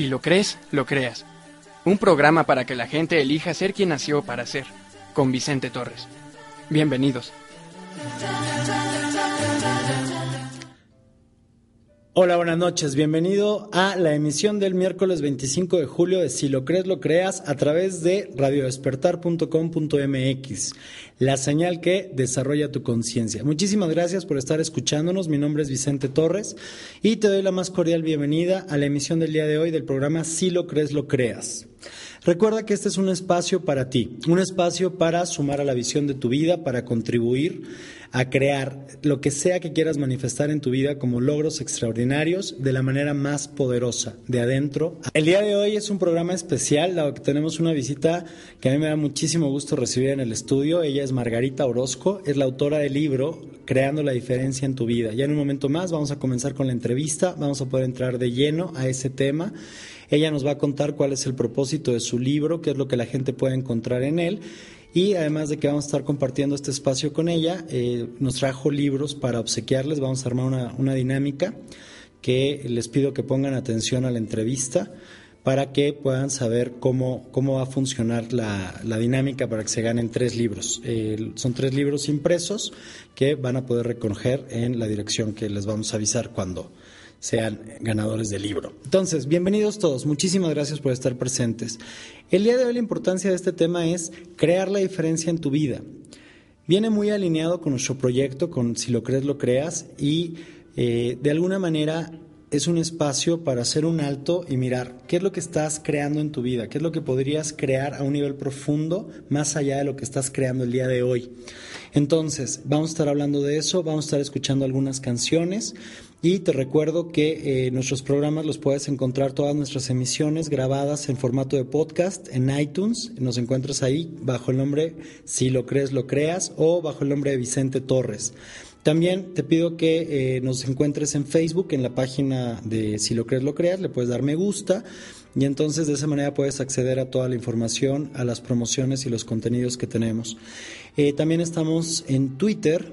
Si lo crees, lo creas. Un programa para que la gente elija ser quien nació para ser, con Vicente Torres. Bienvenidos. Hola, buenas noches. Bienvenido a la emisión del miércoles 25 de julio de Si lo crees, lo creas a través de radiodespertar.com.mx, la señal que desarrolla tu conciencia. Muchísimas gracias por estar escuchándonos. Mi nombre es Vicente Torres y te doy la más cordial bienvenida a la emisión del día de hoy del programa Si lo crees, lo creas. Recuerda que este es un espacio para ti, un espacio para sumar a la visión de tu vida, para contribuir a crear lo que sea que quieras manifestar en tu vida como logros extraordinarios de la manera más poderosa, de adentro. El día de hoy es un programa especial, dado que tenemos una visita que a mí me da muchísimo gusto recibir en el estudio. Ella es Margarita Orozco, es la autora del libro Creando la diferencia en tu vida. Ya en un momento más vamos a comenzar con la entrevista, vamos a poder entrar de lleno a ese tema. Ella nos va a contar cuál es el propósito de su libro, qué es lo que la gente puede encontrar en él y además de que vamos a estar compartiendo este espacio con ella, eh, nos trajo libros para obsequiarles. Vamos a armar una, una dinámica que les pido que pongan atención a la entrevista para que puedan saber cómo, cómo va a funcionar la, la dinámica para que se ganen tres libros. Son tres libros impresos que van a poder recoger en la dirección que les vamos a avisar cuando, sean ganadores del libro. Entonces, bienvenidos todos, muchísimas gracias por estar presentes. El día de hoy la importancia de este tema es crear la diferencia en tu vida. Viene muy alineado con nuestro proyecto, con Si lo crees, lo creas, y eh, de alguna manera es un espacio para hacer un alto y mirar qué es lo que estás creando en tu vida, qué es lo que podrías crear a un nivel profundo más allá de lo que estás creando el día de hoy. Entonces, vamos a estar hablando de eso, vamos a estar escuchando algunas canciones y te recuerdo que eh, nuestros programas los puedes encontrar todas nuestras emisiones grabadas en formato de podcast en iTunes. Nos encuentras ahí bajo el nombre Si lo crees, lo creas o bajo el nombre de Vicente Torres. También te pido que eh, nos encuentres en Facebook, en la página de Si lo crees, lo creas, le puedes dar me gusta y entonces de esa manera puedes acceder a toda la información, a las promociones y los contenidos que tenemos. Eh, también estamos en Twitter,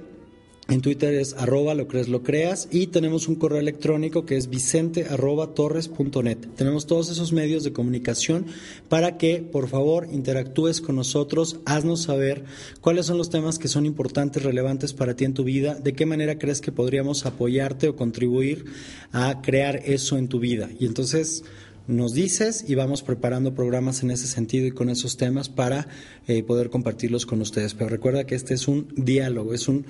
en Twitter es arroba lo crees lo creas y tenemos un correo electrónico que es vicente arroba torres net. Tenemos todos esos medios de comunicación para que por favor interactúes con nosotros, haznos saber cuáles son los temas que son importantes, relevantes para ti en tu vida, de qué manera crees que podríamos apoyarte o contribuir a crear eso en tu vida. Y entonces nos dices y vamos preparando programas en ese sentido y con esos temas para eh, poder compartirlos con ustedes. Pero recuerda que este es un diálogo, es un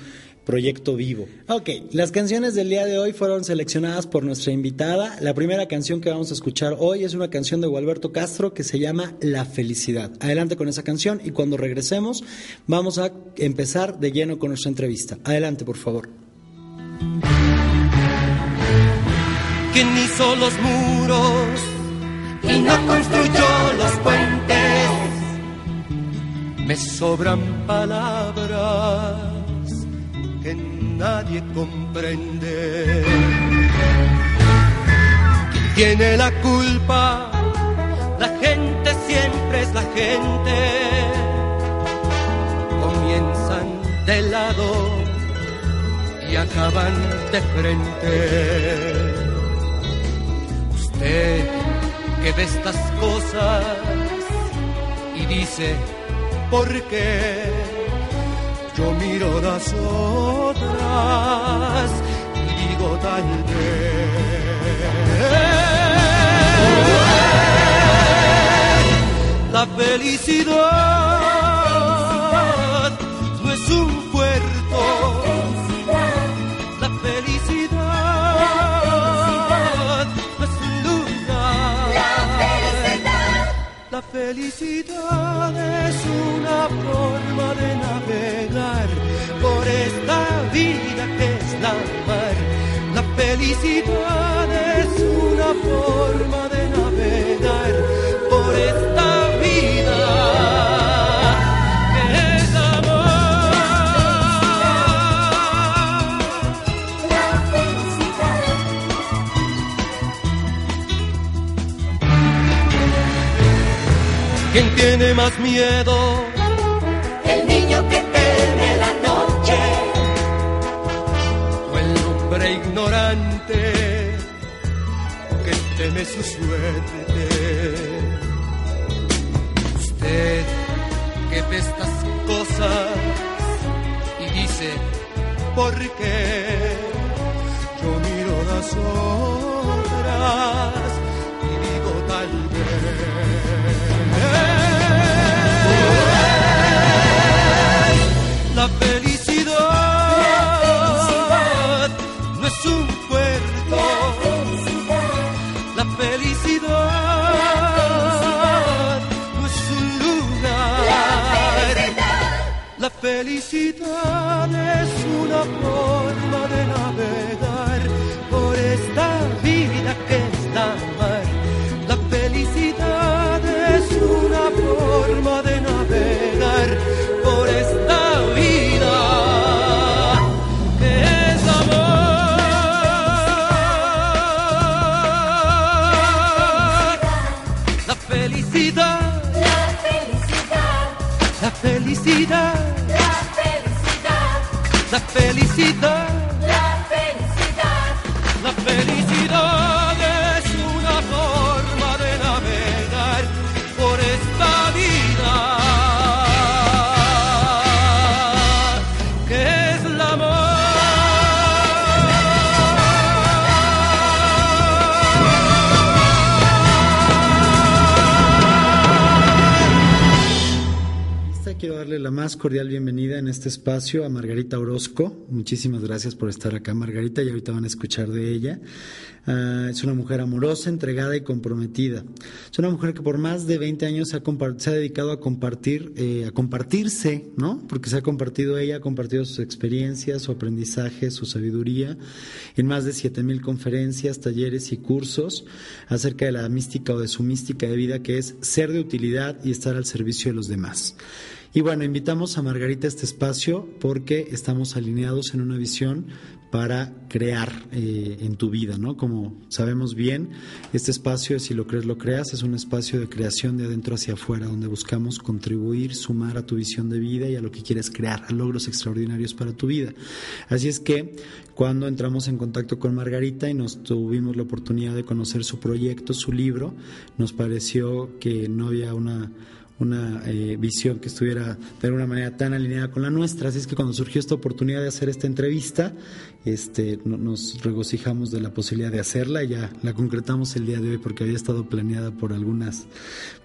proyecto vivo. Ok, las canciones del día de hoy fueron seleccionadas por nuestra invitada. La primera canción que vamos a escuchar hoy es una canción de Gualberto Castro que se llama La felicidad. Adelante con esa canción y cuando regresemos vamos a empezar de lleno con nuestra entrevista. Adelante, por favor. ¿Quién hizo los muros y no construyó los puentes? Me sobran palabras que nadie comprende. tiene la culpa? La gente siempre es la gente. Comienzan de lado y acaban de frente. Usted que ve estas cosas y dice, ¿por qué? Yo miro las otras y digo tal vez. La felicidad La felicidad es una forma de navegar por esta vida que es la mar. La felicidad es una forma de navegar por esta tiene más miedo? El niño que teme la noche. o el hombre ignorante que teme su suerte. Usted que ve estas cosas y dice, ¿por qué? Yo miro las horas La felicidad es una forma de navegar por esta vida que es la mar. La felicidad es una forma de felicidad. la la más cordial bienvenida en este espacio a Margarita Orozco. Muchísimas gracias por estar acá, Margarita, y ahorita van a escuchar de ella. Ah, es una mujer amorosa, entregada y comprometida. Es una mujer que por más de 20 años se ha, compar- se ha dedicado a compartir, eh, a compartirse, ¿no? Porque se ha compartido ella, ha compartido sus experiencias, su aprendizaje, su sabiduría en más de 7000 conferencias, talleres y cursos acerca de la mística o de su mística de vida que es ser de utilidad y estar al servicio de los demás. Y bueno, invitamos a Margarita a este espacio porque estamos alineados en una visión para crear eh, en tu vida, ¿no? Como sabemos bien, este espacio, si lo crees, lo creas, es un espacio de creación de adentro hacia afuera, donde buscamos contribuir, sumar a tu visión de vida y a lo que quieres crear, a logros extraordinarios para tu vida. Así es que cuando entramos en contacto con Margarita y nos tuvimos la oportunidad de conocer su proyecto, su libro, nos pareció que no había una una eh, visión que estuviera de alguna manera tan alineada con la nuestra. Así es que cuando surgió esta oportunidad de hacer esta entrevista, este, no- nos regocijamos de la posibilidad de hacerla ya la concretamos el día de hoy porque había estado planeada por algunas,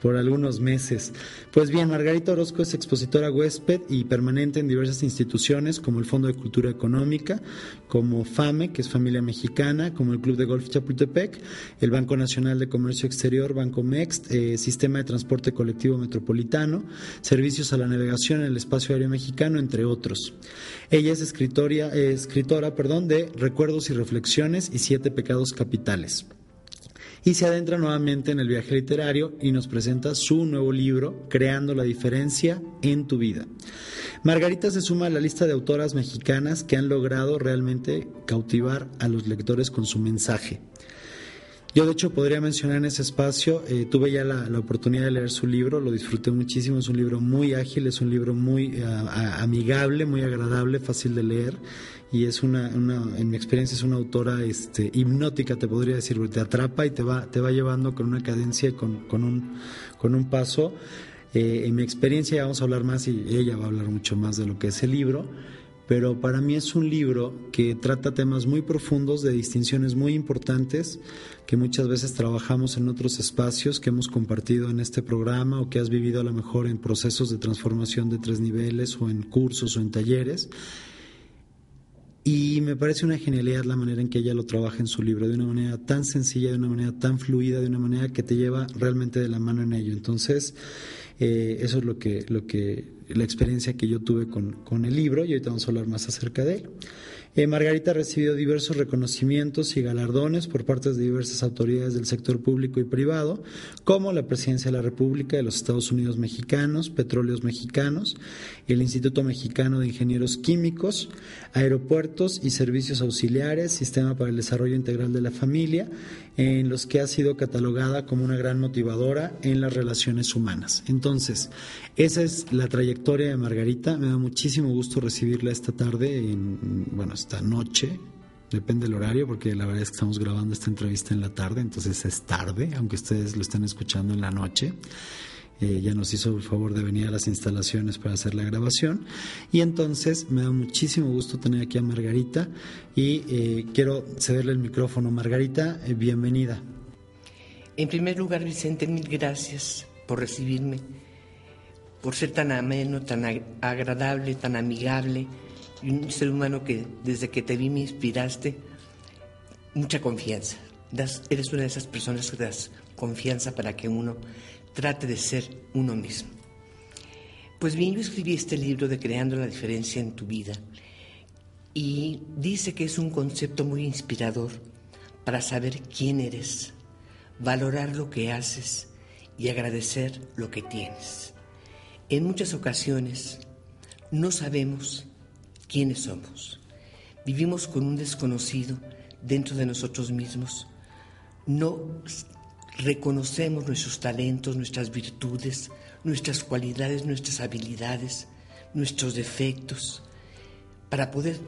por algunos meses. Pues bien, Margarita Orozco es expositora huésped y permanente en diversas instituciones como el Fondo de Cultura Económica, como FAME, que es Familia Mexicana, como el Club de Golf Chapultepec, el Banco Nacional de Comercio Exterior, Banco Mext, eh, Sistema de Transporte Colectivo Metropolitano, Servicios a la Navegación en el Espacio Aéreo Mexicano, entre otros. Ella es escritoria, eh, escritora perdón, de Recuerdos y Reflexiones y Siete Pecados Capitales y se adentra nuevamente en el viaje literario y nos presenta su nuevo libro, Creando la diferencia en tu vida. Margarita se suma a la lista de autoras mexicanas que han logrado realmente cautivar a los lectores con su mensaje. Yo de hecho podría mencionar en ese espacio, eh, tuve ya la, la oportunidad de leer su libro, lo disfruté muchísimo, es un libro muy ágil, es un libro muy eh, amigable, muy agradable, fácil de leer y es una, una en mi experiencia es una autora este, hipnótica, te podría decir, te atrapa y te va, te va llevando con una cadencia con, con, un, con un paso. Eh, en mi experiencia ya vamos a hablar más y ella va a hablar mucho más de lo que es el libro pero para mí es un libro que trata temas muy profundos de distinciones muy importantes que muchas veces trabajamos en otros espacios que hemos compartido en este programa o que has vivido a lo mejor en procesos de transformación de tres niveles o en cursos o en talleres. Y me parece una genialidad la manera en que ella lo trabaja en su libro, de una manera tan sencilla, de una manera tan fluida, de una manera que te lleva realmente de la mano en ello. Entonces, eh, eso es lo que, lo que, la experiencia que yo tuve con, con el libro y ahorita vamos a hablar más acerca de él. Eh, Margarita ha recibido diversos reconocimientos y galardones por parte de diversas autoridades del sector público y privado, como la Presidencia de la República de los Estados Unidos Mexicanos, Petróleos Mexicanos, el Instituto Mexicano de Ingenieros Químicos, Aeropuertos y Servicios Auxiliares, Sistema para el Desarrollo Integral de la Familia, en los que ha sido catalogada como una gran motivadora en las relaciones humanas. Entonces, esa es la trayectoria de Margarita. Me da muchísimo gusto recibirla esta tarde, en, bueno, esta noche, depende del horario, porque la verdad es que estamos grabando esta entrevista en la tarde, entonces es tarde, aunque ustedes lo estén escuchando en la noche. Eh, ya nos hizo el favor de venir a las instalaciones para hacer la grabación. Y entonces me da muchísimo gusto tener aquí a Margarita y eh, quiero cederle el micrófono. Margarita, eh, bienvenida. En primer lugar, Vicente, mil gracias por recibirme, por ser tan ameno, tan agradable, tan amigable y un ser humano que desde que te vi me inspiraste mucha confianza. eres una de esas personas que das confianza para que uno trate de ser uno mismo. Pues bien, yo escribí este libro de Creando la diferencia en tu vida y dice que es un concepto muy inspirador para saber quién eres, valorar lo que haces y agradecer lo que tienes. En muchas ocasiones no sabemos quiénes somos. Vivimos con un desconocido dentro de nosotros mismos. No reconocemos nuestros talentos, nuestras virtudes, nuestras cualidades, nuestras habilidades, nuestros defectos, para poder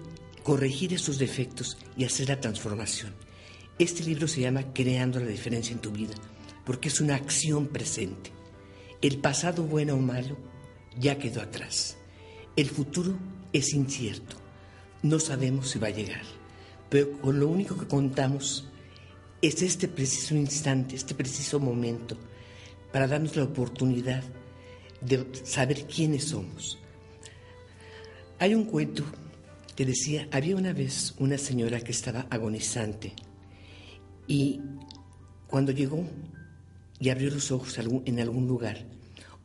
corregir esos defectos y hacer la transformación. Este libro se llama Creando la diferencia en tu vida, porque es una acción presente. El pasado bueno o malo ya quedó atrás. El futuro es incierto. No sabemos si va a llegar, pero con lo único que contamos es este preciso instante, este preciso momento, para darnos la oportunidad de saber quiénes somos. Hay un cuento que decía, había una vez una señora que estaba agonizante y cuando llegó y abrió los ojos en algún lugar,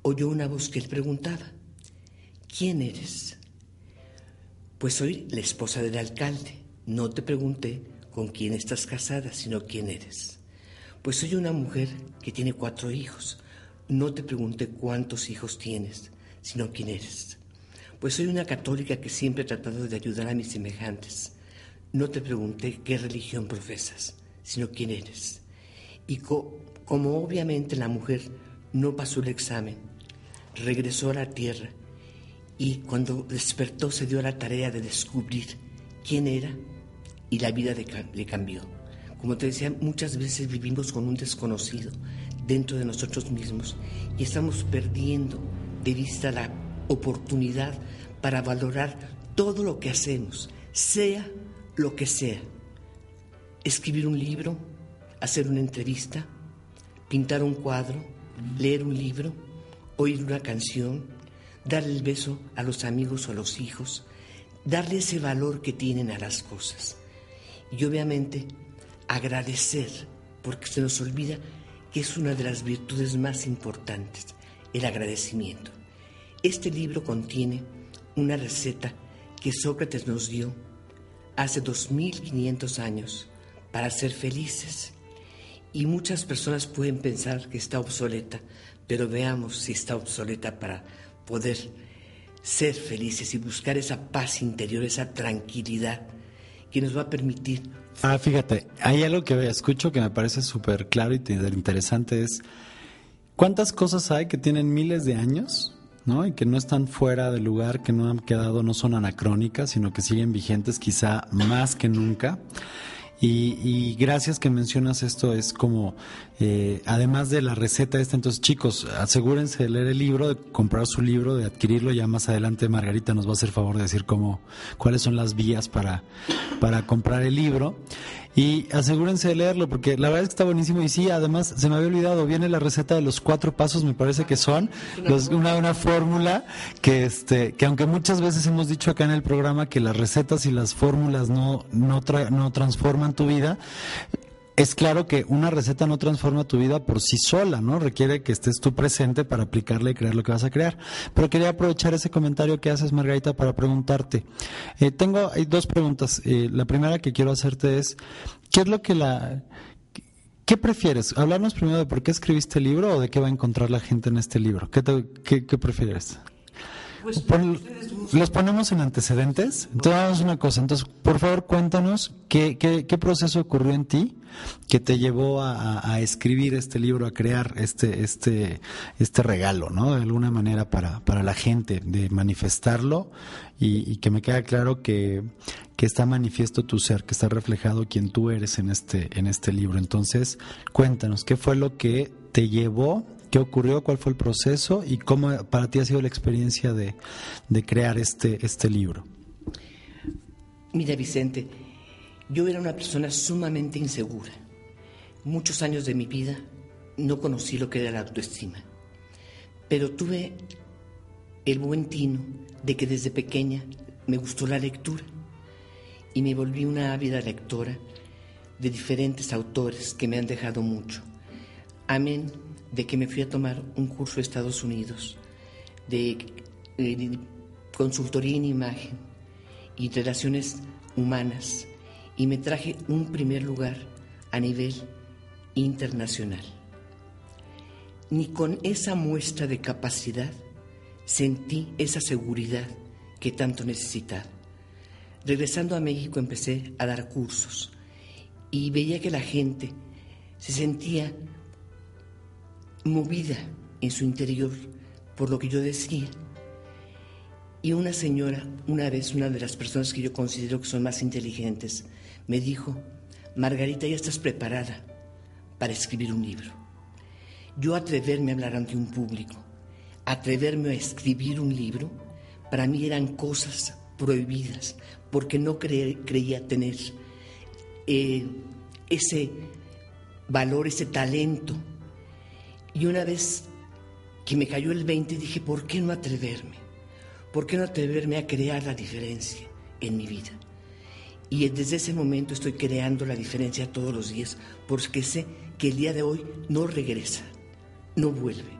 oyó una voz que le preguntaba, ¿quién eres? Pues soy la esposa del alcalde, no te pregunté con quién estás casada, sino quién eres. Pues soy una mujer que tiene cuatro hijos. No te pregunté cuántos hijos tienes, sino quién eres. Pues soy una católica que siempre he tratado de ayudar a mis semejantes. No te pregunté qué religión profesas, sino quién eres. Y como obviamente la mujer no pasó el examen, regresó a la tierra y cuando despertó se dio la tarea de descubrir quién era y la vida le cambió. Como te decía, muchas veces vivimos con un desconocido dentro de nosotros mismos y estamos perdiendo de vista la oportunidad para valorar todo lo que hacemos, sea lo que sea. Escribir un libro, hacer una entrevista, pintar un cuadro, leer un libro, oír una canción, darle el beso a los amigos o a los hijos, darle ese valor que tienen a las cosas. Y obviamente agradecer, porque se nos olvida que es una de las virtudes más importantes, el agradecimiento. Este libro contiene una receta que Sócrates nos dio hace 2500 años para ser felices. Y muchas personas pueden pensar que está obsoleta, pero veamos si está obsoleta para poder ser felices y buscar esa paz interior, esa tranquilidad que nos va a permitir. Ah, fíjate, hay algo que escucho que me parece súper claro y interesante es cuántas cosas hay que tienen miles de años, ¿no? Y que no están fuera de lugar, que no han quedado, no son anacrónicas, sino que siguen vigentes quizá más que nunca. Y, gracias que mencionas esto, es como, eh, además de la receta esta, entonces chicos, asegúrense de leer el libro, de comprar su libro, de adquirirlo, ya más adelante Margarita nos va a hacer favor de decir cómo, cuáles son las vías para, para comprar el libro. Y asegúrense de leerlo, porque la verdad es que está buenísimo. Y sí, además, se me había olvidado, viene la receta de los cuatro pasos, me parece que son, una, una fórmula que, este, que aunque muchas veces hemos dicho acá en el programa que las recetas y las fórmulas no, no, no transforman tu vida, es claro que una receta no transforma tu vida por sí sola, ¿no? Requiere que estés tú presente para aplicarla y crear lo que vas a crear. Pero quería aprovechar ese comentario que haces, Margarita, para preguntarte. Eh, tengo hay dos preguntas. Eh, la primera que quiero hacerte es, ¿qué es lo que la... ¿Qué prefieres? Hablarnos primero de por qué escribiste el libro o de qué va a encontrar la gente en este libro. ¿Qué, qué, prefieres? Pues, los ponemos en antecedentes. Entonces, vamos una cosa. Entonces, por favor, cuéntanos qué, qué, qué proceso ocurrió en ti que te llevó a, escribir este libro, a crear este, este, este regalo, ¿no? De alguna manera para, para la gente, de manifestarlo y, que me queda claro que, que, está manifiesto tu ser, que está reflejado quien tú eres en este, en este libro. Entonces, cuéntanos, ¿qué fue lo que te llevó ¿Qué ocurrió? ¿Cuál fue el proceso? ¿Y cómo para ti ha sido la experiencia de, de crear este, este libro? Mira, Vicente, yo era una persona sumamente insegura. Muchos años de mi vida no conocí lo que era la autoestima, pero tuve el buen tino de que desde pequeña me gustó la lectura y me volví una ávida lectora de diferentes autores que me han dejado mucho. Amén de que me fui a tomar un curso a Estados Unidos de, eh, consultoría en imagen y relaciones humanas y me traje un primer lugar a nivel internacional. Ni con esa muestra de capacidad sentí esa seguridad que tanto necesitaba. Regresando a México empecé a dar cursos y veía que la gente se sentía movida en su interior por lo que yo decía. Y una señora, una vez, una de las personas que yo considero que son más inteligentes, me dijo, Margarita, ya estás preparada para escribir un libro. Yo atreverme a hablar ante un público, atreverme a escribir un libro, para mí eran cosas prohibidas, porque no creía tener eh, ese valor, ese talento y una vez que me cayó el 20 dije, ¿por qué no atreverme? ¿Por qué no atreverme a crear la diferencia en mi vida? Y desde ese momento estoy creando la diferencia todos los días, porque sé que el día de hoy no regresa, no vuelve.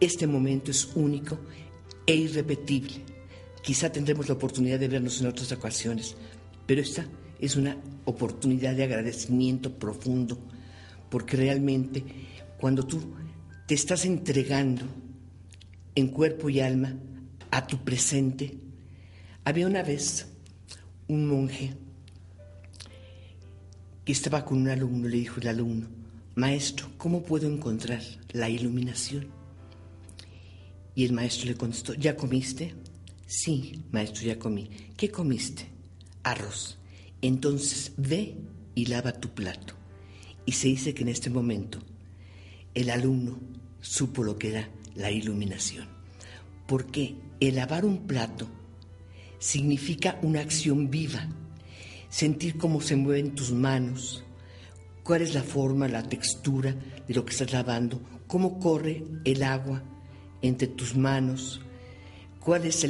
Este momento es único e irrepetible. Quizá tendremos la oportunidad de vernos en otras ocasiones, pero esta es una oportunidad de agradecimiento profundo, porque realmente cuando tú te estás entregando en cuerpo y alma a tu presente. Había una vez un monje que estaba con un alumno, le dijo el alumno, maestro, ¿cómo puedo encontrar la iluminación? Y el maestro le contestó, ¿ya comiste? Sí, maestro, ya comí. ¿Qué comiste? Arroz. Entonces ve y lava tu plato. Y se dice que en este momento el alumno supo lo que era la iluminación. Porque el lavar un plato significa una acción viva, sentir cómo se mueven tus manos, cuál es la forma, la textura de lo que estás lavando, cómo corre el agua entre tus manos, cuál es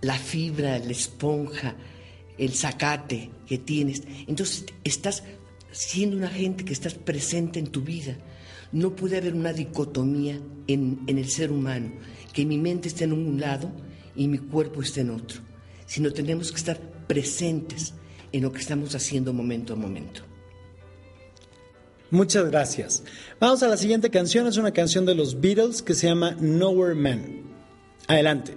la fibra, la esponja, el zacate que tienes. Entonces estás siendo una gente que estás presente en tu vida. No puede haber una dicotomía en, el ser humano, que mi mente esté en un lado y mi cuerpo esté en otro, sino tenemos que estar presentes en lo que estamos haciendo momento a momento. Muchas gracias. Vamos a la siguiente canción, es una canción de los Beatles que se llama Nowhere Man. Adelante.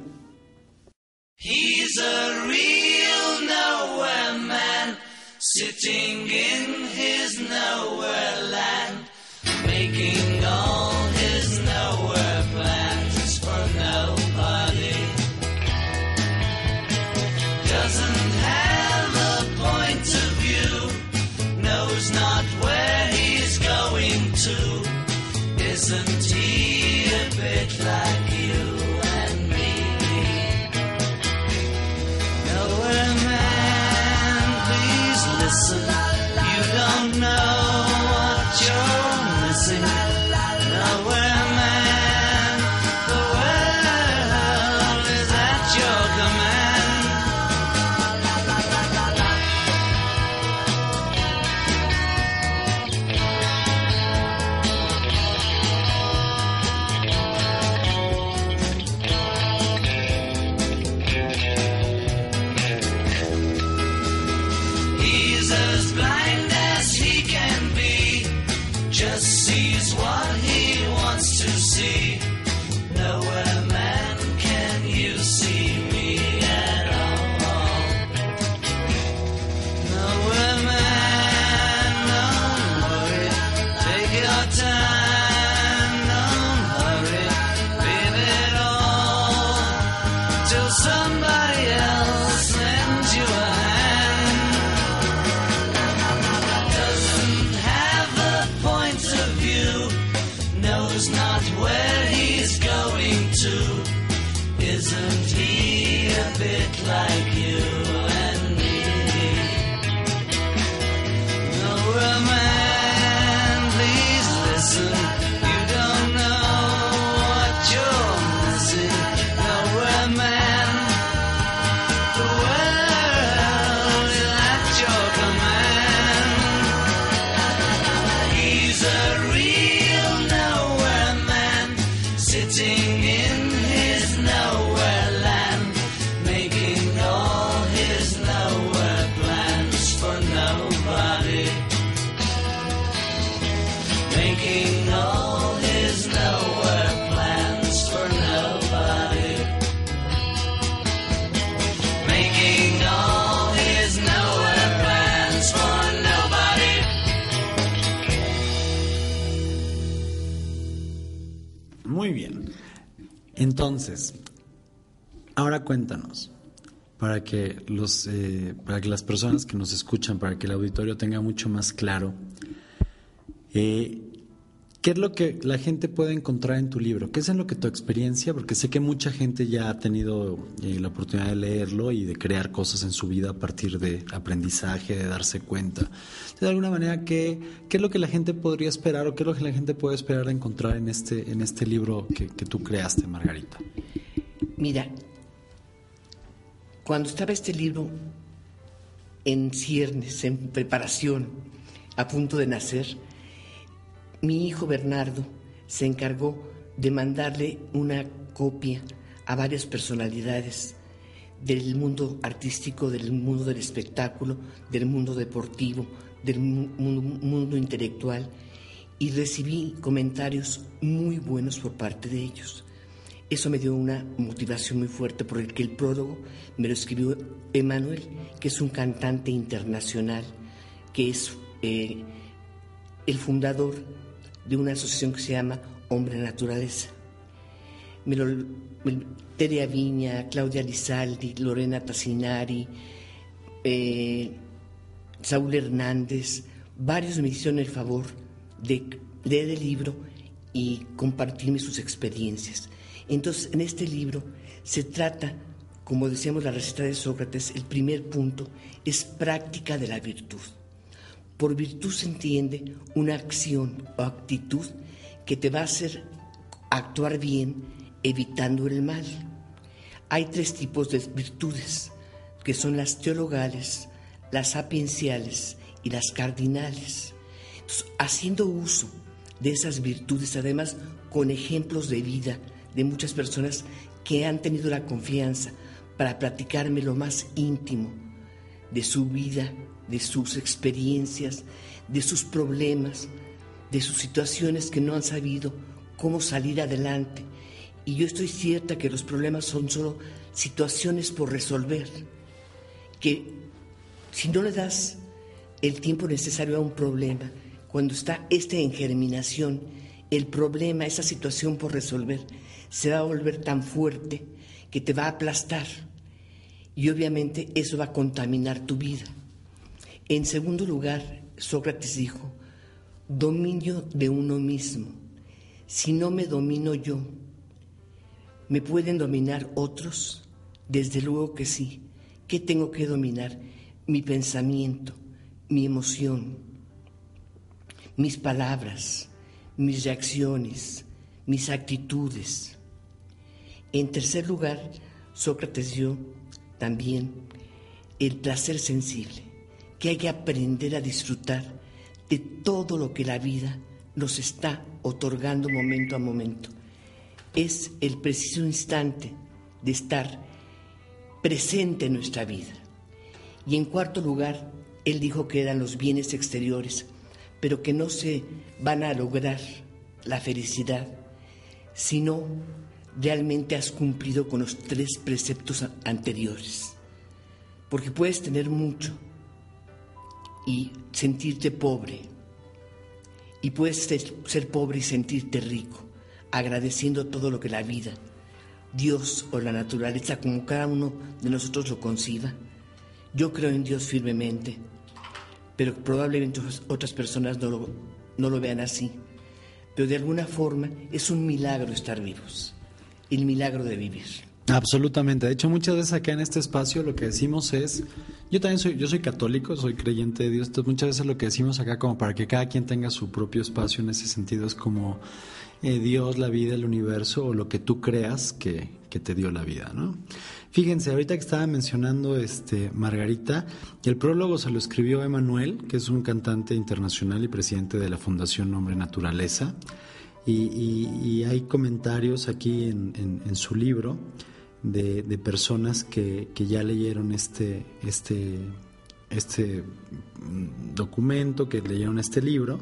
He's a real nowhere man, sitting in his nowhere land. Knows not where he's going to. Isn't he a bit like Entonces, ahora cuéntanos, para que, los, eh, para que las personas que nos escuchan, para que el auditorio tenga mucho más claro, eh, ¿qué es lo que la gente puede encontrar en tu libro? ¿Qué es en lo que tu experiencia, porque sé que mucha gente ya ha tenido eh, la oportunidad de leerlo y de crear cosas en su vida a partir de aprendizaje, de darse cuenta. De alguna manera, ¿qué, qué es lo que la gente podría esperar o qué es lo que la gente puede esperar de encontrar en este, en este libro que, que tú creaste, Margarita? Mira, cuando estaba este libro en ciernes, en preparación, a punto de nacer, mi hijo Bernardo se encargó de mandarle una copia a varias personalidades del mundo artístico, del mundo del espectáculo, del mundo deportivo, del mu- mu- mundo intelectual y recibí comentarios muy buenos por parte de ellos. Eso me dio una motivación muy fuerte porque el prólogo me lo escribió Emanuel, que es un cantante internacional, que es eh, el fundador de una asociación que se llama Hombre Naturaleza. Tere Aviña, Claudia Lizaldi, Lorena Tassinari, eh, Saúl Hernández, varios me hicieron el favor de leer el libro y compartirme sus experiencias. Entonces, en este libro se trata, como decíamos la receta de Sócrates, el primer punto es práctica de la virtud. Por virtud se entiende una acción o actitud que te va a hacer actuar bien evitando el mal. Hay tres tipos de virtudes, que son las teologales, las sapienciales y las cardinales. Haciendo uso de esas virtudes, además con ejemplos de vida de muchas personas que han tenido la confianza para platicarme lo más íntimo de su vida, de sus experiencias, de sus problemas, de sus situaciones que no han sabido cómo salir adelante. Y yo estoy cierta que los problemas son solo situaciones por resolver, que si no le das el tiempo necesario a un problema, cuando está este en germinación, el problema, esa situación por resolver, se va a volver tan fuerte que te va a aplastar. Y obviamente eso va a contaminar tu vida. En segundo lugar, Sócrates dijo, dominio de uno mismo. Si no me domino yo, ¿me pueden dominar otros? Desde luego que sí. ¿Qué tengo que dominar? Mi pensamiento, mi emoción, mis palabras, mis reacciones, mis actitudes. En tercer lugar, Sócrates dio también el placer sensible, que hay que aprender a disfrutar de todo lo que la vida nos está otorgando momento a momento. Es el preciso instante de estar presente en nuestra vida. Y en cuarto lugar, él dijo que eran los bienes exteriores, pero que no se van a lograr la felicidad si no realmente has cumplido con los tres preceptos anteriores. Porque puedes tener mucho y sentirte pobre, y puedes ser, pobre y sentirte rico, agradeciendo todo lo que la vida, Dios o la naturaleza, como cada uno de nosotros lo conciba. Yo creo en Dios firmemente, pero probablemente otras- otras personas no lo, no lo vean así. pero de alguna forma es un milagro estar vivos, el milagro de vivir. Absolutamente. De hecho, muchas veces acá en este espacio lo que decimos es, yo también soy, yo soy católico, soy creyente de Dios, entonces muchas veces lo que decimos acá como para que cada quien tenga su propio espacio en ese sentido es como eh, Dios, la vida, el universo o lo que tú creas que, que te dio la vida, ¿no? Fíjense, ahorita que estaba mencionando este Margarita, el prólogo se lo escribió Emanuel, que es un cantante internacional y presidente de la Fundación Nombre Naturaleza. Y, hay comentarios aquí en, su libro de, personas que, que, ya leyeron este, este, este documento, que leyeron este libro.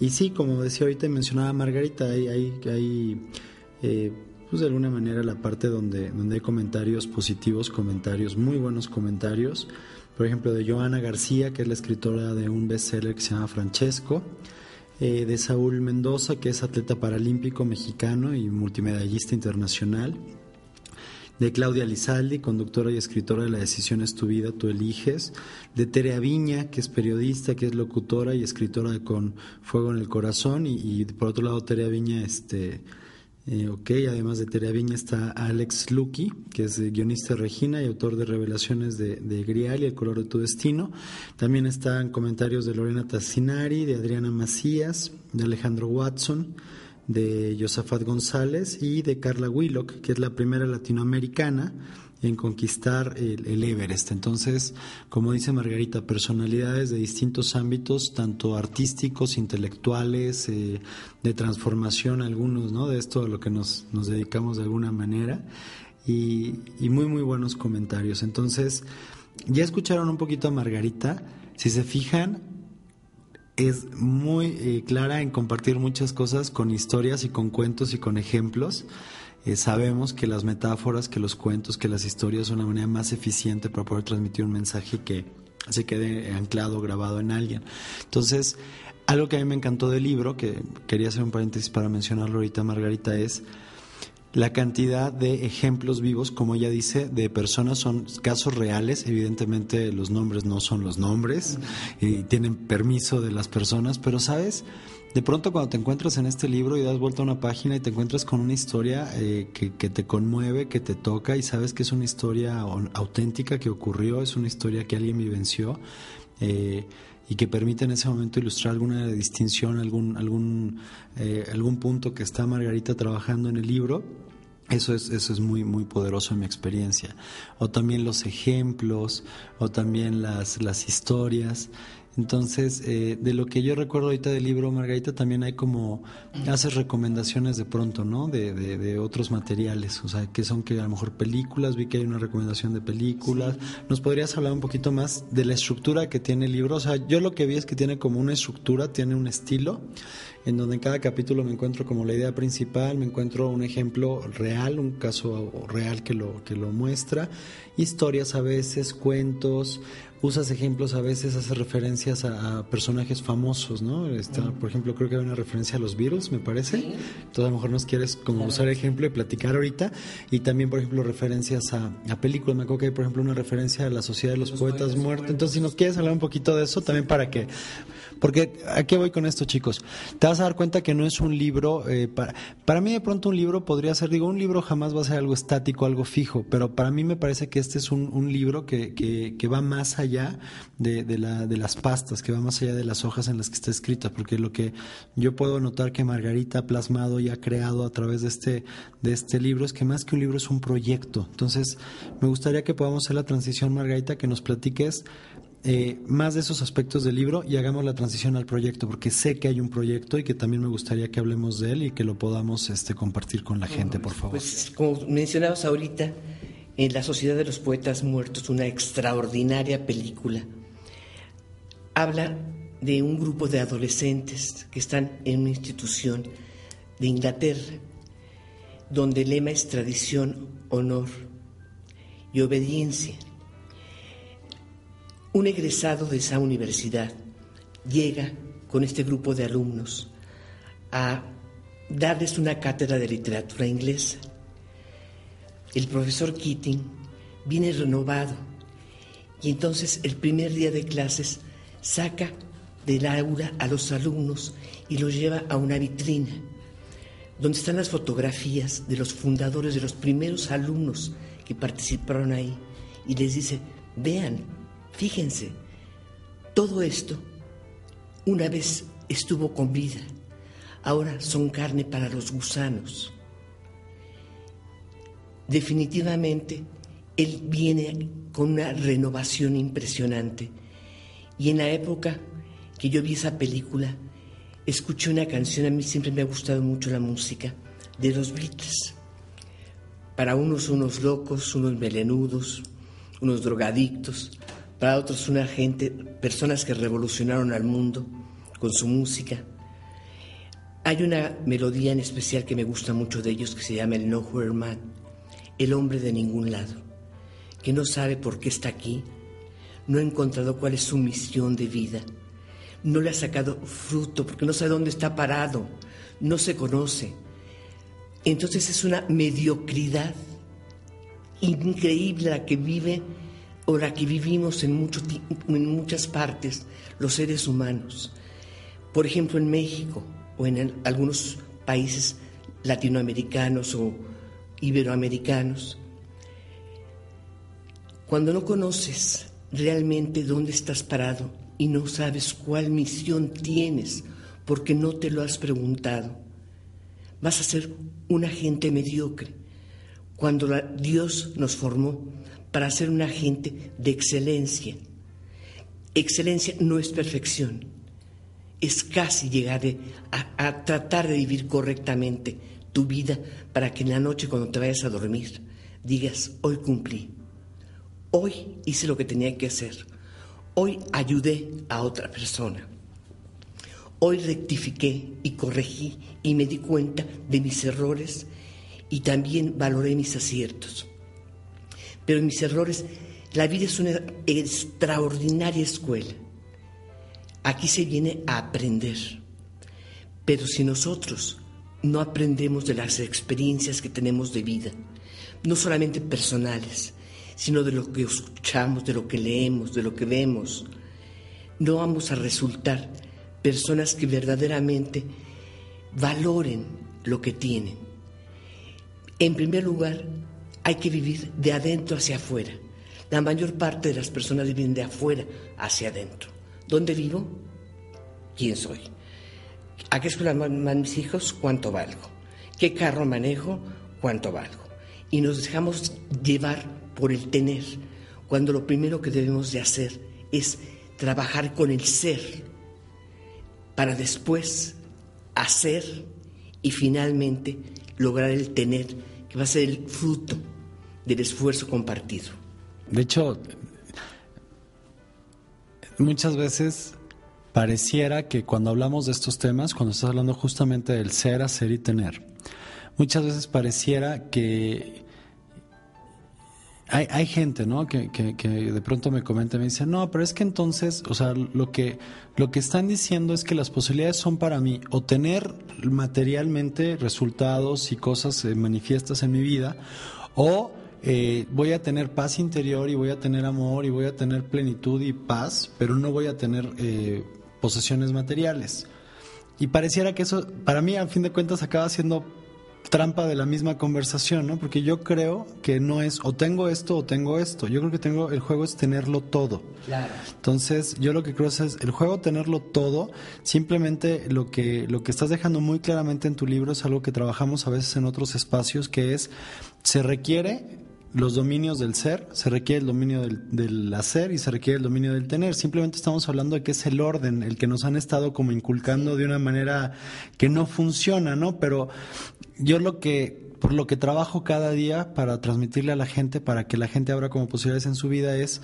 Y sí, como decía ahorita, mencionaba Margarita, hay, hay, hay eh, pues de alguna manera la parte donde, donde hay comentarios positivos, comentarios, muy buenos comentarios. Por ejemplo, de Joana García, que es la escritora de un bestseller que se llama Francesco. Eh, de Saúl Mendoza, que es atleta paralímpico mexicano y multimedallista internacional. De Claudia Lizaldi, conductora y escritora de La decisión es tu vida, tú eliges. De Tere Viña, que es periodista, que es locutora y escritora de Con Fuego en el Corazón. Y, por otro lado, Tere Viña, este eh, ok, además de Tere Viña está Alex Lucky, que es guionista de Regina y autor de Revelaciones de, Grial y El color de tu destino. También están comentarios de Lorena Tassinari, de Adriana Macías, de Alejandro Watson, de Josafat González y de Carla Willock, que es la primera latinoamericana en conquistar el, Everest. Entonces, como dice Margarita, personalidades de distintos ámbitos, tanto artísticos, intelectuales, eh, de transformación, algunos, ¿no? De esto a lo que nos, nos dedicamos de alguna manera. Y, muy, muy buenos comentarios. Entonces, ya escucharon un poquito a Margarita. Si se fijan, es muy eh, clara en compartir muchas cosas con historias y con cuentos y con ejemplos. Eh, sabemos que las metáforas, que los cuentos, que las historias son la manera más eficiente para poder transmitir un mensaje que se quede anclado, grabado en alguien. Entonces, algo que a mí me encantó del libro, que quería hacer un paréntesis para mencionarlo ahorita, Margarita, es la cantidad de ejemplos vivos, como ella dice, de personas son casos reales. Evidentemente los nombres no son los nombres y tienen permiso de las personas, pero sabes, de pronto cuando te encuentras en este libro y das vuelta a una página y te encuentras con una historia eh, que, te conmueve, que te toca y sabes que es una historia auténtica que ocurrió, es una historia que alguien vivenció eh, y que permite en ese momento ilustrar alguna distinción, algún, algún, eh, algún punto que está Margarita trabajando en el libro. Eso es, eso es muy, muy poderoso en mi experiencia. O también los ejemplos, o también las, las historias. Entonces, eh, de lo que yo recuerdo ahorita del libro, Margarita, también hay como, haces recomendaciones de pronto, ¿no? De, de, otros materiales, o sea, que son que a lo mejor películas, vi que hay una recomendación de películas. ¿Nos podrías hablar un poquito más de la estructura que tiene el libro? O sea, yo lo que vi es que tiene como una estructura, tiene un estilo, en donde en cada capítulo me encuentro como la idea principal, me encuentro un ejemplo real, un caso real que lo, que lo muestra, historias a veces, cuentos, usas ejemplos a veces, haces referencias a, personajes famosos, ¿no? Está, por ejemplo, creo que hay una referencia a los Beatles, me parece. Entonces a lo mejor nos quieres como usar ejemplo y platicar ahorita. Y también, por ejemplo, referencias a, a películas. Me acuerdo que hay, por ejemplo, una referencia a la Sociedad de los, Poetas, Muertos. Entonces, si nos quieres hablar un poquito de eso, también para que... Porque, ¿a qué voy con esto, chicos? Te vas a dar cuenta que no es un libro... Eh, para, para mí, de pronto, un libro podría ser... Digo, un libro jamás va a ser algo estático, algo fijo. Pero para mí me parece que este es un, un libro que, que, que va más allá de, la, de las pastas, que va más allá de las hojas en las que está escrita, porque lo que yo puedo notar que Margarita ha plasmado y ha creado a través de este, de este libro es que más que un libro es un proyecto. Entonces, me gustaría que podamos hacer la transición, Margarita, que nos platiques eh, más de esos aspectos del libro y hagamos la transición al proyecto, porque sé que hay un proyecto y que también me gustaría que hablemos de él y que lo podamos este, compartir con la gente, por favor. Pues como mencionabas ahorita, en La Sociedad de los Poetas Muertos, una extraordinaria película. Habla de un grupo de adolescentes que están en una institución de Inglaterra, donde el lema es tradición, honor y obediencia. Un egresado de esa universidad llega con este grupo de alumnos a darles una cátedra de literatura inglesa el profesor Keating viene renovado y entonces el primer día de clases saca del aula a los alumnos y los lleva a una vitrina donde están las fotografías de los fundadores, de los primeros alumnos que participaron ahí. Y les dice, vean, fíjense, todo esto una vez estuvo con vida, ahora son carne para los gusanos. Definitivamente, él viene con una renovación impresionante. Y en la época que yo vi esa película, escuché una canción, a mí siempre me ha gustado mucho la música, de los Beatles. Para unos unos locos, unos melenudos, unos drogadictos, para otros una gente, personas que revolucionaron al mundo con su música. Hay una melodía en especial que me gusta mucho de ellos que se llama el Nowhere Man, el hombre de ningún lado, que no sabe por qué está aquí, no ha encontrado cuál es su misión de vida no le ha sacado fruto porque no sabe dónde está parado, no se conoce. Entonces es una mediocridad increíble la que vive o la que vivimos en, en muchas partes los seres humanos. Por ejemplo, en México o en algunos países latinoamericanos o iberoamericanos. Cuando no conoces realmente dónde estás parado, y no sabes cuál misión tienes porque no te lo has preguntado. Vas a ser un agente mediocre cuando Dios nos formó para ser un agente de excelencia. Excelencia no es perfección, es casi llegar a, a tratar de vivir correctamente tu vida para que en la noche cuando te vayas a dormir digas, hoy cumplí, hoy hice lo que tenía que hacer Hoy ayudé a otra persona. Hoy rectifiqué y corregí y me di cuenta de mis errores y también valoré mis aciertos. Pero mis errores, la vida es una extraordinaria escuela. Aquí se viene a aprender. Pero si nosotros no aprendemos de las experiencias que tenemos de vida, no solamente personales, sino de lo que escuchamos, de lo que leemos, de lo que vemos. No vamos a resultar personas que verdaderamente valoren lo que tienen. En primer lugar, hay que vivir de adentro hacia afuera. La mayor parte de las personas viven de afuera hacia adentro. ¿Dónde vivo? ¿Quién soy? ¿A qué escuela van mis hijos? ¿Cuánto valgo? ¿Qué carro manejo? ¿Cuánto valgo? Y nos dejamos llevar por el tener, cuando lo primero que debemos de hacer es trabajar con el ser, para después hacer y finalmente lograr el tener, que va a ser el fruto del esfuerzo compartido. De hecho, muchas veces pareciera que cuando hablamos de estos temas, cuando estás hablando justamente del ser, hacer y tener, muchas veces pareciera que hay, hay gente, ¿no? Que, que, de pronto me comenta y me dice, no, pero es que entonces, o sea, lo que, lo que están diciendo es que las posibilidades son para mí o tener materialmente resultados y cosas eh, manifiestas en mi vida, o eh, voy a tener paz interior y voy a tener amor y voy a tener plenitud y paz, pero no voy a tener eh, posesiones materiales. Y pareciera que eso, para mí, a fin de cuentas, acaba siendo trampa de la misma conversación, ¿no? Porque yo creo que no es o tengo esto o tengo esto. Yo creo que tengo el juego es tenerlo todo. Claro. Entonces, yo lo que creo es el juego tenerlo todo. Simplemente lo que lo que estás dejando muy claramente en tu libro es algo que trabajamos a veces en otros espacios, que es se requiere los dominios del ser, se requiere el dominio del, del, hacer y se requiere el dominio del tener. Simplemente estamos hablando de que es el orden, el que nos han estado como inculcando de una manera que no funciona, ¿no? Pero yo lo que, por lo que trabajo cada día para transmitirle a la gente, para que la gente abra como posibilidades en su vida es,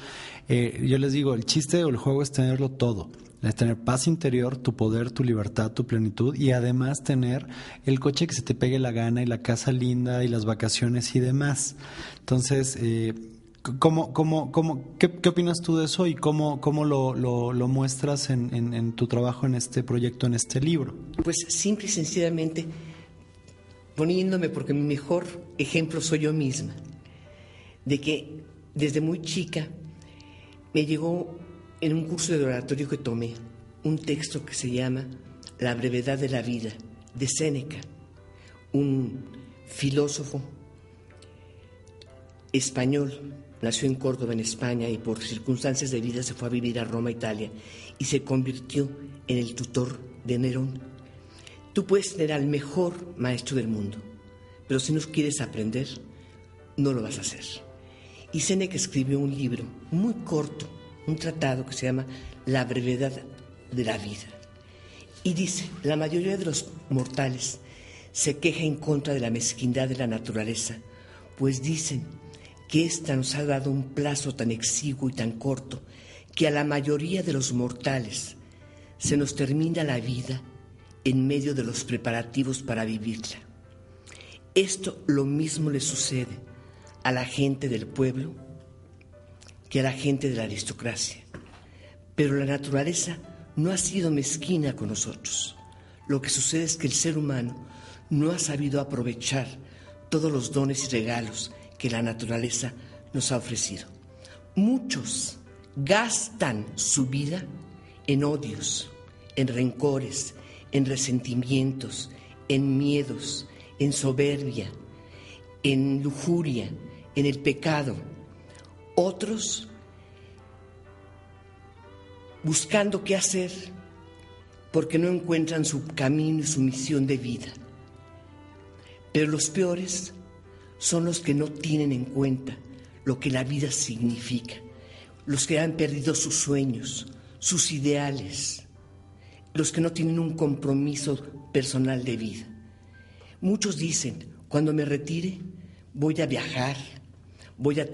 eh, yo les digo, el chiste o el juego es tenerlo todo. Es tener paz interior, tu poder, tu libertad, tu plenitud y además tener el coche que se te pegue la gana y la casa linda y las vacaciones y demás. Entonces, eh, ¿Cómo, cómo, cómo, qué, qué, opinas tú de eso y cómo, cómo lo, lo, lo muestras en, en, en, tu trabajo en este proyecto, en este libro? Pues simple y sencillamente poniéndome, porque mi mejor ejemplo soy yo misma, de que desde muy chica me llegó en un curso de oratorio que tomé un texto que se llama La brevedad de la vida, de Séneca, un filósofo español. Nació en Córdoba, en España, y por circunstancias de vida se fue a vivir a Roma, Italia, y se convirtió en el tutor de Nerón. Tú puedes tener al mejor maestro del mundo, pero si no quieres aprender, no lo vas a hacer. Y Séneca escribió un libro muy corto, un tratado que se llama La brevedad de la vida. Y dice, la mayoría de los mortales se queja en contra de la mezquindad de la naturaleza, pues dicen que ésta nos ha dado un plazo tan exiguo y tan corto que a la mayoría de los mortales se nos termina la vida en medio de los preparativos para vivirla. Esto lo mismo le sucede a la gente del pueblo que a la gente de la aristocracia. Pero la naturaleza no ha sido mezquina con nosotros. Lo que sucede es que el ser humano no ha sabido aprovechar todos los dones y regalos que la naturaleza nos ha ofrecido. Muchos gastan su vida en odios, en rencores, en resentimientos, en miedos, en soberbia, en lujuria, en el pecado. Otros buscando qué hacer porque no encuentran su camino y su misión de vida. Pero los peores son los que no tienen en cuenta lo que la vida significa, los que han perdido sus sueños, sus ideales, los que no tienen un compromiso personal de vida. Muchos dicen, cuando me retire voy a viajar, voy a,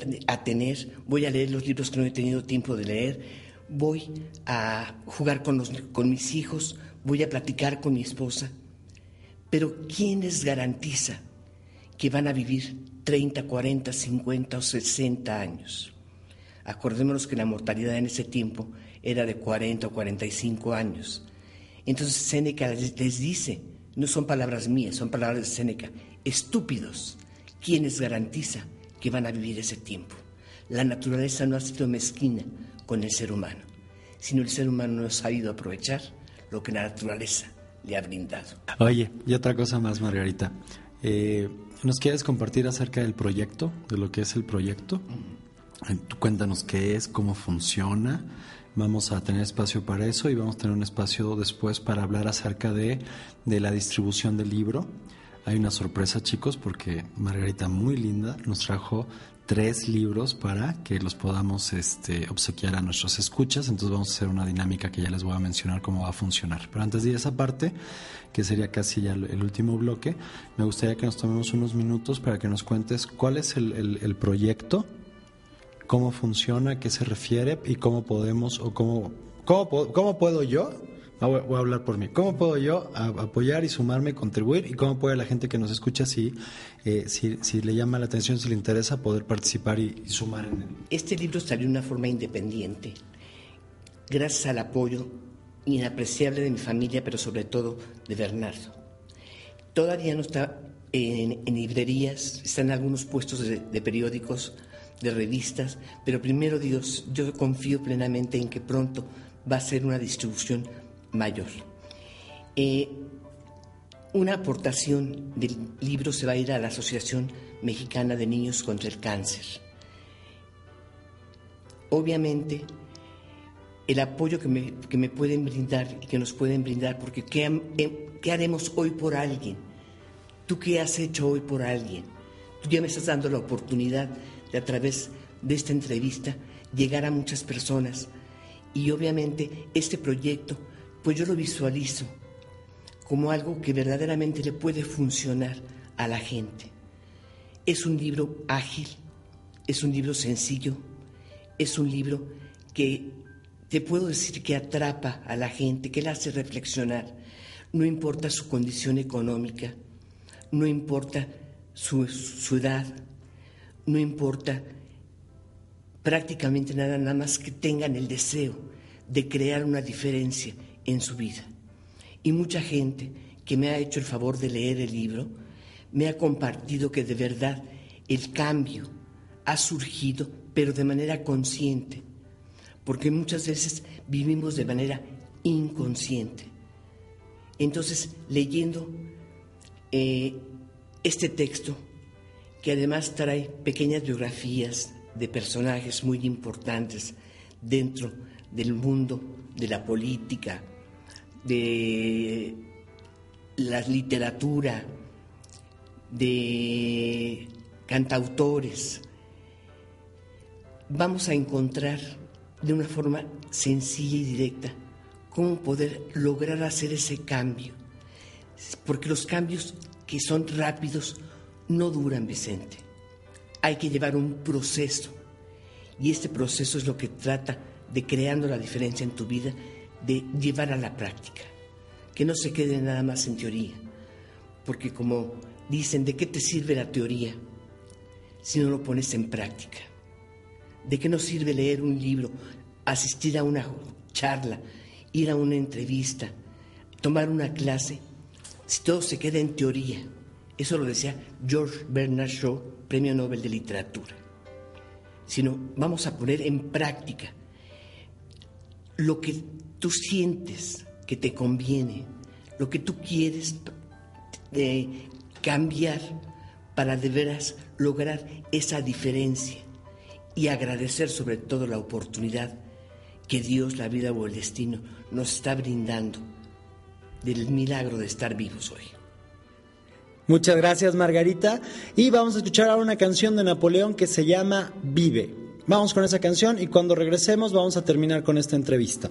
tener, voy a leer los libros que no he tenido tiempo de leer, voy a jugar con, con mis hijos, voy a platicar con mi esposa. Pero ¿quién les garantiza que van a vivir 30, 40, 50 o 60 años? Acordémonos que la mortalidad en ese tiempo era de 40 o 45 años. Entonces Séneca les dice, no son palabras mías, son palabras de Séneca, estúpidos, ¿quiénes garantiza que van a vivir ese tiempo? La naturaleza no ha sido mezquina con el ser humano, sino el ser humano no ha sabido aprovechar lo que la naturaleza le ha brindado. Oye, y otra cosa más, Margarita. Eh, ¿Nos quieres compartir acerca del proyecto, de lo que es el proyecto? Eh, cuéntanos qué es, cómo funciona. Vamos a tener espacio para eso y vamos a tener un espacio después para hablar acerca de, de la distribución del libro. Hay una sorpresa, chicos, porque Margarita, muy linda, nos trajo tres libros para que los podamos este, obsequiar a nuestros escuchas. Entonces vamos a hacer una dinámica que ya les voy a mencionar cómo va a funcionar. Pero antes de esa parte, que sería casi ya el último bloque, me gustaría que nos tomemos unos minutos para que nos cuentes cuál es el, proyecto, cómo funciona, qué se refiere y cómo podemos o cómo, cómo, puedo yo voy a hablar por mí. ¿Cómo puedo yo apoyar y sumarme, contribuir? ¿Y cómo puede la gente que nos escucha, si, eh, si, si, le llama la atención, si le interesa, poder participar y, sumar en él? Este libro salió de una forma independiente, gracias al apoyo inapreciable de mi familia, pero sobre todo de Bernardo. Todavía no está en, librerías, está en algunos puestos de, de periódicos, de revistas, pero primero Dios, yo confío plenamente en que pronto va a ser una distribución mayor. Eh, una aportación del libro se va a ir a la Asociación Mexicana de Niños contra el Cáncer. Obviamente, el apoyo que me, pueden brindar y que nos pueden brindar, porque ¿qué, ¿qué haremos hoy por alguien? ¿Tú qué has hecho hoy por alguien? Tú ya me estás dando la oportunidad de a través de esta entrevista llegar a muchas personas. Y obviamente este proyecto pues yo lo visualizo como algo que verdaderamente le puede funcionar a la gente. Es un libro ágil, es un libro sencillo, es un libro que te puedo decir que atrapa a la gente, que la hace reflexionar. No importa su condición económica, no importa su, su edad, no importa prácticamente nada, nada más que tengan el deseo de crear una diferencia en su vida. Y mucha gente que me ha hecho el favor de leer el libro me ha compartido que de verdad el cambio ha surgido, pero de manera consciente, porque muchas veces vivimos de manera inconsciente. Entonces, leyendo eh, este texto, que además trae pequeñas biografías de personajes muy importantes dentro del mundo de la política, de la literatura, de cantautores, vamos a encontrar de una forma sencilla y directa cómo poder lograr hacer ese cambio. Porque los cambios que son rápidos no duran, Vicente. Hay que llevar un proceso. Y este proceso es lo que trata de creando la diferencia en tu vida, de llevar a la práctica. Que no se quede nada más en teoría. Porque como dicen, ¿de qué te sirve la teoría si no lo pones en práctica? ¿De qué nos sirve leer un libro, asistir a una charla, ir a una entrevista, tomar una clase, si todo se queda en teoría? Eso lo decía George Bernard Shaw, Premio Nobel de Literatura. Sino vamos a poner en práctica lo que tú sientes que te conviene, lo que tú quieres eh, cambiar para de veras lograr esa diferencia y agradecer sobre todo la oportunidad que Dios, la vida o el destino nos está brindando del milagro de estar vivos hoy. Muchas gracias Margarita y vamos a escuchar ahora una canción de Napoleón que se llama Vive. Vamos con esa canción y cuando regresemos vamos a terminar con esta entrevista.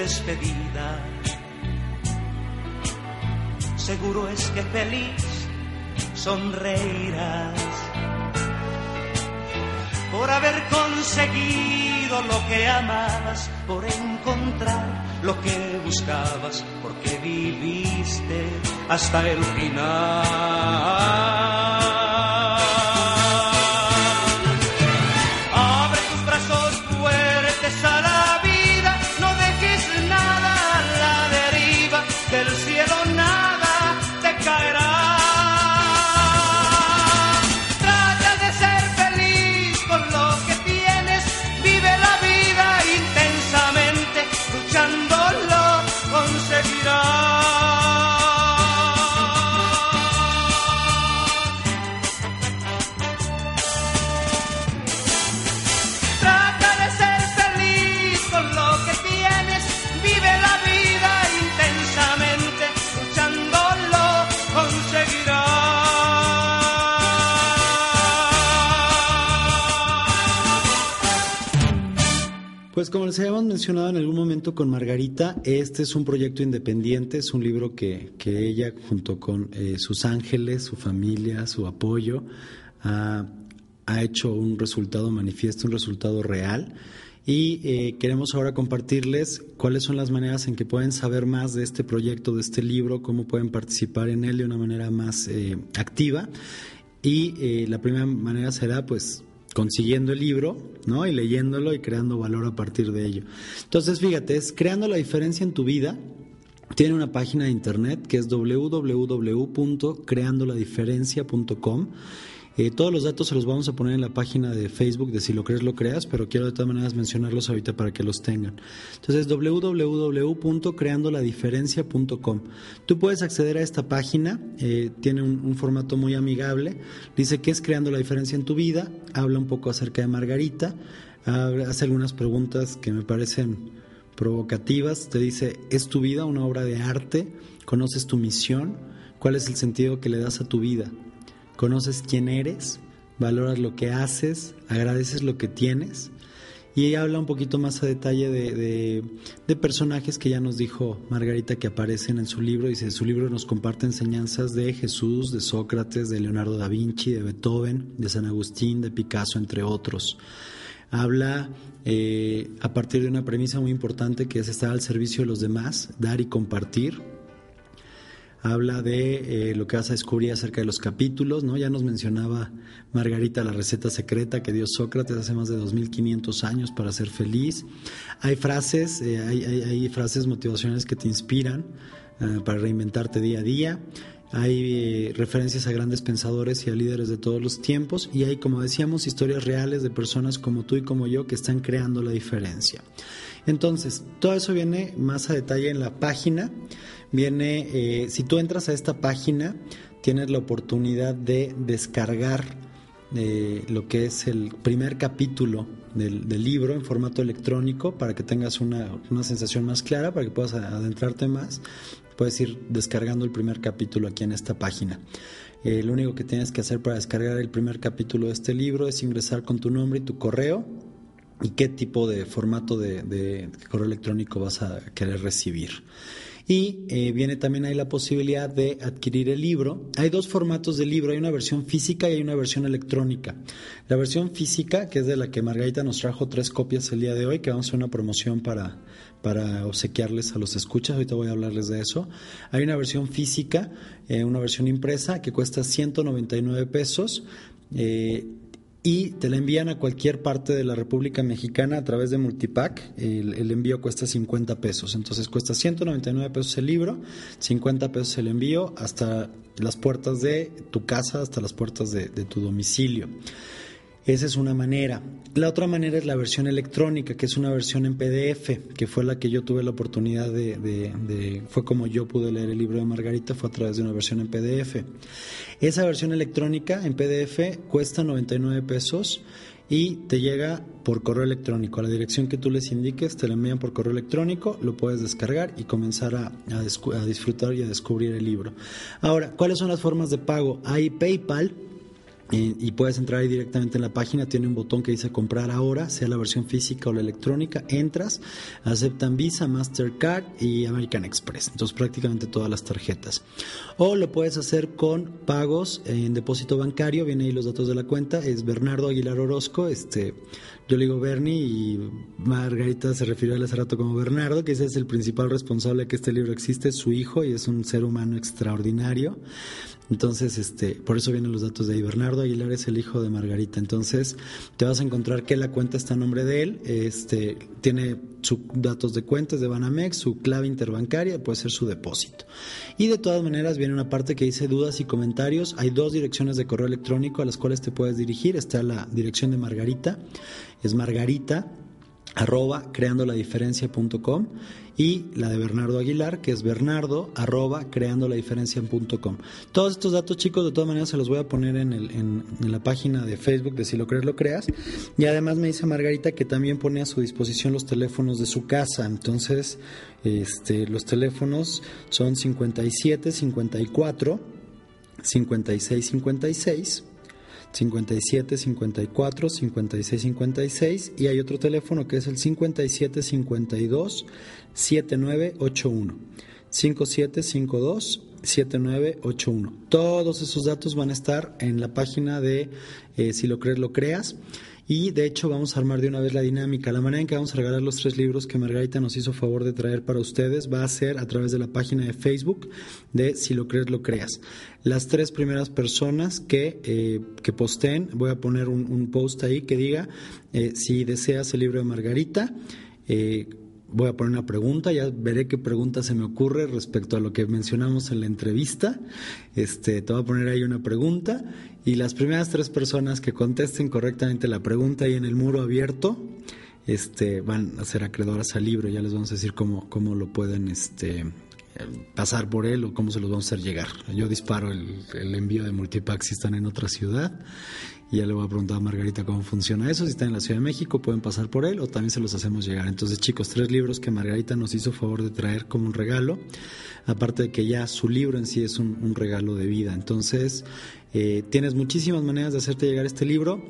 Despedida. Seguro es que feliz sonreirás por haber conseguido lo que amabas, por encontrar lo que buscabas, porque viviste hasta el final. Pues como les habíamos mencionado en algún momento con Margarita, este es un proyecto independiente, es un libro que, que ella junto con eh, sus ángeles, su familia, su apoyo, ha, ha hecho un resultado manifiesto, un resultado real. Y eh, queremos ahora compartirles cuáles son las maneras en que pueden saber más de este proyecto, de este libro, cómo pueden participar en él de una manera más eh, activa. Y la primera manera será, pues, consiguiendo el libro, ¿no? Y leyéndolo y creando valor a partir de ello. Entonces, fíjate, es creando la diferencia en tu vida. Tiene una página de internet que es www.creandoladiferencia.com eh, todos los datos se los vamos a poner en la página de Facebook de Si lo crees, lo creas, pero quiero de todas maneras mencionarlos ahorita para que los tengan. Entonces, www.creandoladiferencia.com. Tú puedes acceder a esta página, eh, tiene un, formato muy amigable, dice que es Creando la Diferencia en tu vida, habla un poco acerca de Margarita, hace algunas preguntas que me parecen provocativas, te dice, ¿es tu vida una obra de arte? ¿Conoces tu misión? ¿Cuál es el sentido que le das a tu vida? Conoces quién eres, valoras lo que haces, agradeces lo que tienes. Y ella habla un poquito más a detalle de, personajes que ya nos dijo Margarita que aparecen en su libro. Dice, su libro nos comparte enseñanzas de Jesús, de Sócrates, de Leonardo da Vinci, de Beethoven, de San Agustín, de Picasso, entre otros. Habla eh, a partir de una premisa muy importante que es estar al servicio de los demás, dar y compartir habla de eh, lo que vas a descubrir acerca de los capítulos, ¿no? Ya nos mencionaba Margarita la receta secreta que dio Sócrates hace más de 2500 años para ser feliz. Hay frases, eh, hay, frases motivacionales que te inspiran eh, para reinventarte día a día. Hay referencias a grandes pensadores y a líderes de todos los tiempos y hay, como decíamos, historias reales de personas como tú y como yo que están creando la diferencia. Entonces, todo eso viene más a detalle en la página viene, eh, si tú entras a esta página, tienes la oportunidad de descargar eh, lo que es el primer capítulo del, libro en formato electrónico para que tengas una, sensación más clara, para que puedas adentrarte más. Puedes ir descargando el primer capítulo aquí en esta página. Eh, lo único que tienes que hacer para descargar el primer capítulo de este libro es ingresar con tu nombre y tu correo y qué tipo de formato de correo electrónico vas a querer recibir. Y eh, viene también ahí la posibilidad de adquirir el libro. Hay dos formatos de libro, hay una versión física y hay una versión electrónica. La versión física, que es de la que Margarita nos trajo tres copias el día de hoy, que vamos a hacer una promoción para, para obsequiarles a los escuchas, ahorita voy a hablarles de eso. Hay una versión física, eh, una versión impresa, que cuesta 199 pesos. Eh, y te la envían a cualquier parte de la República Mexicana a través de Multipack. El, envío cuesta 50 pesos. Entonces cuesta 199 pesos el libro, 50 pesos el envío hasta las puertas de tu casa, hasta las puertas de tu domicilio. Esa es una manera. La otra manera es la versión electrónica, que es una versión en PDF, que fue la que yo tuve la oportunidad de, fue como yo pude leer el libro de Margarita, fue a través de una versión en PDF. Esa versión electrónica en PDF cuesta 99 pesos y te llega por correo electrónico. A la dirección que tú les indiques, te la envían por correo electrónico, lo puedes descargar y comenzar a, a disfrutar y a descubrir el libro. Ahora, ¿cuáles son las formas de pago? Hay PayPal y, puedes entrar ahí directamente en la página, tiene un botón que dice comprar ahora, sea la versión física o la electrónica, entras, aceptan Visa, Mastercard y American Express, entonces prácticamente todas las tarjetas. O lo puedes hacer con pagos en depósito bancario, viene ahí los datos de la cuenta, es Bernardo Aguilar Orozco, este, yo le digo Bernie y Margarita se refirió él hace rato como Bernardo, que ese es el principal responsable de que este libro existe, su hijo y es un ser humano extraordinario. Entonces, este, por eso vienen los datos de ahí. Bernardo Aguilar es el hijo de Margarita. Entonces, te vas a encontrar que la cuenta está a nombre de él. Este, tiene sus datos de cuentas de Banamex, su clave interbancaria, puede ser su depósito. Y de todas maneras, viene una parte que dice dudas y comentarios. Hay dos direcciones de correo electrónico a las cuales te puedes dirigir. Está la dirección de Margarita, es Margarita arroba creandoladiferencia.com y la de Bernardo Aguilar, que es bernardo arroba creandoladiferencia.com. Todos estos datos, chicos, de todas maneras se los voy a poner en, el, en, la página de Facebook de Si lo crees, lo creas. Y además me dice Margarita que también pone a su disposición los teléfonos de su casa. Entonces, este, los teléfonos son 57 54 56 56 57 54 56 56 y hay otro teléfono que es el 57 52 7981. 5752 7981. Todos esos datos van a estar en la página de eh, Si lo crees, lo creas. Y de hecho vamos a armar de una vez la dinámica. La manera en que vamos a regalar los tres libros que Margarita nos hizo favor de traer para ustedes va a ser a través de la página de Facebook de Si lo crees, lo creas. Las tres primeras personas que, eh, que posteen, voy a poner un, post ahí que diga eh, si deseas el libro de Margarita. Eh, voy a poner una pregunta, ya veré qué pregunta se me ocurre respecto a lo que mencionamos en la entrevista. Este, te voy a poner ahí una pregunta y las primeras tres personas que contesten correctamente la pregunta ahí en el muro abierto, este, van a ser acreedoras al libro. Ya les vamos a decir cómo, cómo lo pueden este, pasar por él o cómo se los vamos a hacer llegar. Yo disparo el, el envío de multipack si están en otra ciudad y ya le voy a preguntar a Margarita cómo funciona eso. Si están en la Ciudad de México, pueden pasar por él o también se los hacemos llegar. Entonces, chicos, tres libros que Margarita nos hizo favor de traer como un regalo. Aparte de que ya su libro en sí es un, regalo de vida. Entonces, eh, tienes muchísimas maneras de hacerte llegar este libro.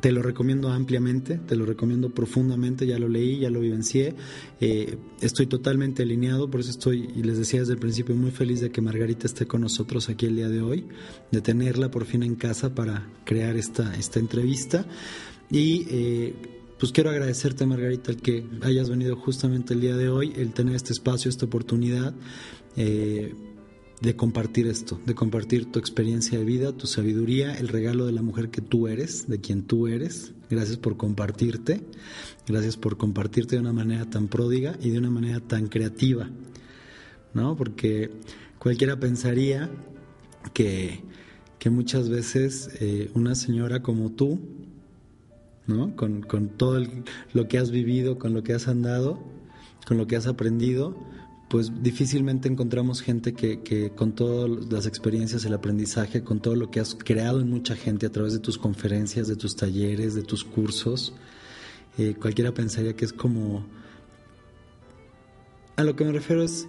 Te lo recomiendo ampliamente, te lo recomiendo profundamente, ya lo leí, ya lo vivencié, eh, estoy totalmente alineado, por eso estoy, y les decía desde el principio, muy feliz de que Margarita esté con nosotros aquí el día de hoy, de tenerla por fin en casa para crear esta, esta entrevista. Y eh, pues quiero agradecerte, Margarita, el que hayas venido justamente el día de hoy, el tener este espacio, esta oportunidad. De compartir esto, de compartir tu experiencia de vida, tu sabiduría, el regalo de la mujer que tú eres, de quien tú eres. Gracias por compartirte, gracias por compartirte de una manera tan pródiga y de una manera tan creativa, ¿no? Porque cualquiera pensaría que, que muchas veces eh, una señora como tú, ¿no? Con, con todo lo que has vivido, con lo que has andado, con lo que has aprendido, pues difícilmente encontramos gente que, con todas las experiencias, el aprendizaje, con todo lo que has creado en mucha gente a través de tus conferencias, de tus talleres, de tus cursos, eh, cualquiera pensaría que es como... A lo que me refiero es,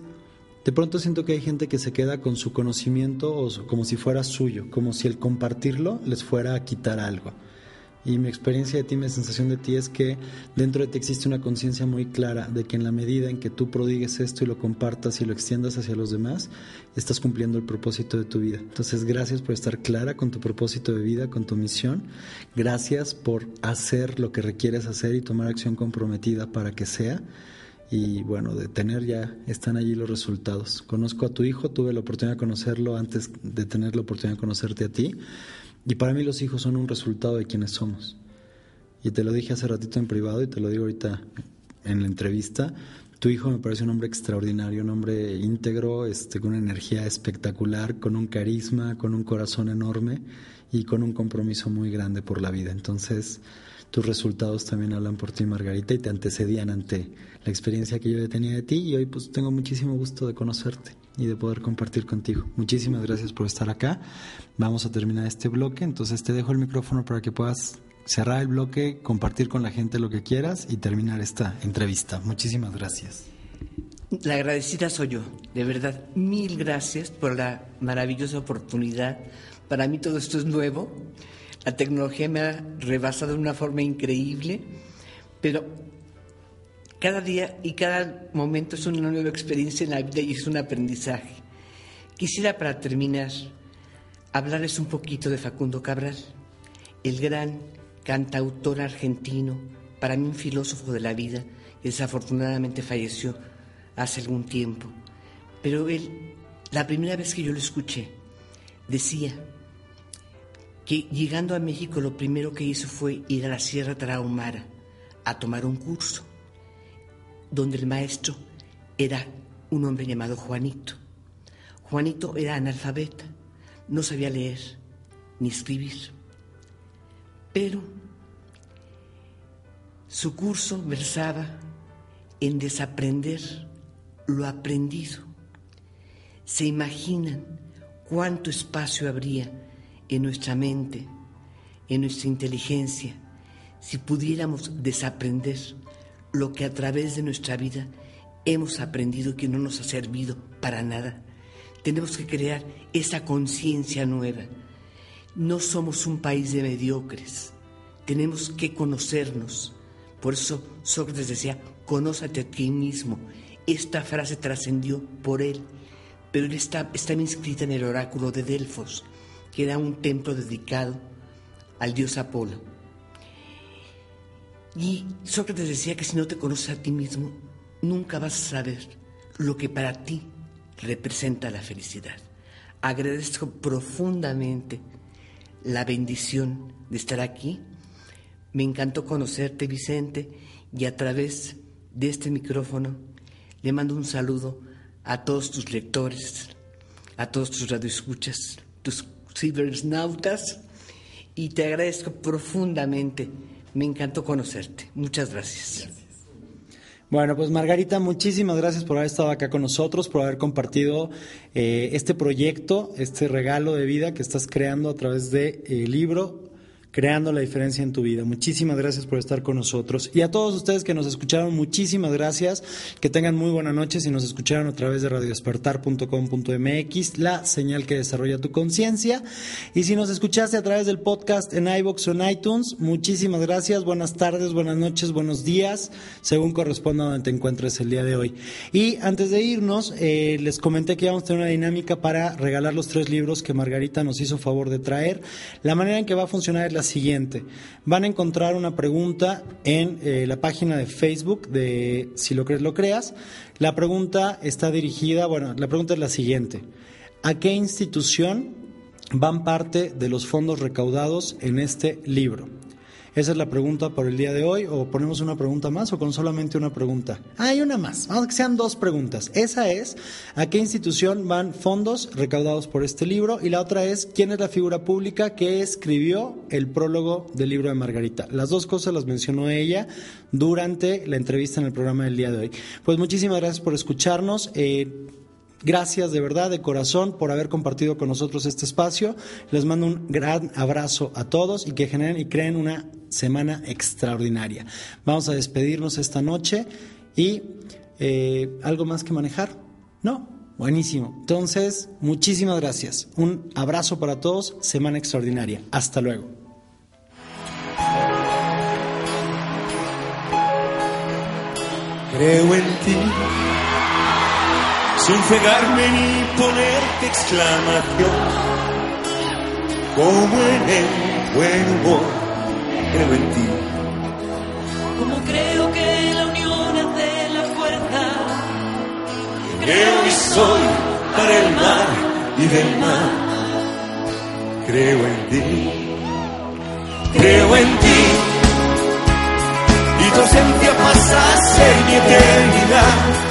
de pronto siento que hay gente que se queda con su conocimiento o como si fuera suyo, como si el compartirlo les fuera a quitar algo. Y mi experiencia de ti, mi sensación de ti es que dentro de ti existe una conciencia muy clara de que en la medida en que tú prodigues esto y lo compartas y lo extiendas hacia los demás, estás cumpliendo el propósito de tu vida. Entonces, gracias por estar clara con tu propósito de vida, con tu misión. Gracias por hacer lo que requieres hacer y tomar acción comprometida para que sea y bueno, de tener ya están allí los resultados. Conozco a tu hijo, tuve la oportunidad de conocerlo antes de tener la oportunidad de conocerte a ti y para mí los hijos son un resultado de quienes somos. Y te lo dije hace ratito en privado y te lo digo ahorita en la entrevista. Tu hijo me parece un hombre extraordinario, un hombre íntegro, este, con una energía espectacular, con un carisma, con un corazón enorme y con un compromiso muy grande por la vida. Entonces, tus resultados también hablan por ti, Margarita, y te antecedían ante la experiencia que yo tenía de ti y hoy pues tengo muchísimo gusto de conocerte y de poder compartir contigo. Muchísimas gracias por estar acá. Vamos a terminar este bloque, entonces te dejo el micrófono para que puedas cerrar el bloque, compartir con la gente lo que quieras y terminar esta entrevista. Muchísimas gracias. La agradecida soy yo, de verdad. Mil gracias por la maravillosa oportunidad. Para mí todo esto es nuevo. La tecnología me ha rebasado de una forma increíble, pero cada día y cada momento es una nueva experiencia en la vida y es un aprendizaje. Quisiera para terminar hablarles un poquito de Facundo Cabral, el gran cantautor argentino, para mí un filósofo de la vida, y desafortunadamente falleció hace algún tiempo. Pero él, la primera vez que yo lo escuché, decía que llegando a México lo primero que hizo fue ir a la Sierra Tarahumara a tomar un curso donde el maestro era un hombre llamado Juanito. Juanito era analfabeta, no sabía leer ni escribir, pero su curso versaba en desaprender lo aprendido. ¿Se imaginan cuánto espacio habría en nuestra mente, en nuestra inteligencia, si pudiéramos desaprender lo que a través de nuestra vida hemos aprendido que no nos ha servido para nada. Tenemos que crear esa conciencia nueva. No somos un país de mediocres. Tenemos que conocernos. Por eso Sócrates decía, conózate a ti mismo. esta frase trascendió por él, pero él está, estaba inscrita en el oráculo de Delfos, que era un templo dedicado al dios Apolo. Y Sócrates decía que si no te conoces a ti mismo, nunca vas a saber lo que para ti representa la felicidad. Agradezco profundamente la bendición de estar aquí. Me encantó conocerte, Vicente, y a través de este micrófono le mando un saludo a todos tus lectores, a todos tus radioescuchas, tus cibernautas, y te agradezco profundamente. Me encantó conocerte. Muchas gracias. Bueno, pues Margarita, muchísimas gracias por haber estado acá con nosotros, por haber compartido eh, este proyecto, este regalo de vida que estás creando a través del de, libro creando la diferencia en tu vida. Muchísimas gracias por estar con nosotros. Y a todos ustedes que nos escucharon, muchísimas gracias. Que tengan muy buena noche si nos escucharon a través de radiodespertar.com.mx, la señal que desarrolla tu conciencia. Y si nos escuchaste a través del podcast en iBox o en iTunes, muchísimas gracias. Buenas tardes, buenas noches, buenos días, según corresponda donde te encuentres el día de hoy. Y antes de irnos, eh, les comenté que íbamos a tener una dinámica para regalar los tres libros que Margarita nos hizo favor de traer. La manera en que va a funcionar es la siguiente. Van a encontrar una pregunta en eh, la página de Facebook de Si lo crees, lo creas. La pregunta está dirigida, bueno, la pregunta es la siguiente. ¿A qué institución van parte de los fondos recaudados en este libro? Esa es la pregunta por el día de hoy. ¿O ponemos una pregunta más o con solamente una pregunta? Ah, hay una más. Vamos a que sean dos preguntas. Esa es, ¿a qué institución van fondos recaudados por este libro? Y la otra es, ¿quién es la figura pública que escribió el prólogo del libro de Margarita? Las dos cosas las mencionó ella durante la entrevista en el programa del día de hoy. Pues muchísimas gracias por escucharnos. Eh, Gracias de verdad, de corazón, por haber compartido con nosotros este espacio. Les mando un gran abrazo a todos y que generen y creen una semana extraordinaria. Vamos a despedirnos esta noche y eh, algo más que manejar. No, buenísimo. Entonces, muchísimas gracias. Un abrazo para todos. Semana extraordinaria. Hasta luego. Creo en ti sin cegarme ni ponerte exclamación. Como en el buen humor, creo en ti. Como creo que la unión hace la fuerza. Creo y soy para el mar y del mar. Creo en ti. Creo en ti. Y tu ausencia pasa a ser mi eternidad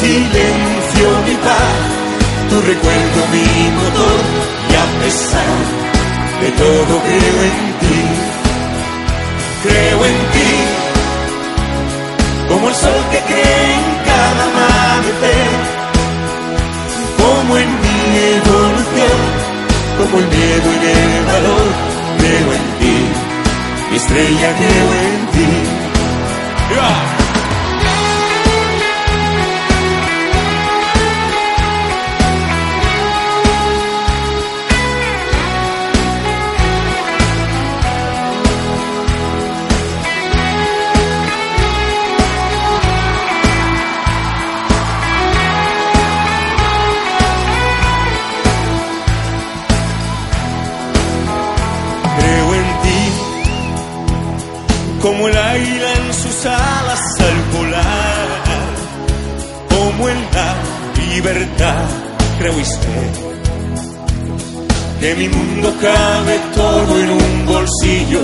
silencio mi paz, tu recuerdo mi motor y a pesar de todo creo en ti, creo en ti, como el sol que cree en cada amanecer, como en mi evolución, como el miedo en el valor, creo en ti, mi estrella creo en ti. Libertad sé que mi mundo cabe todo en un bolsillo,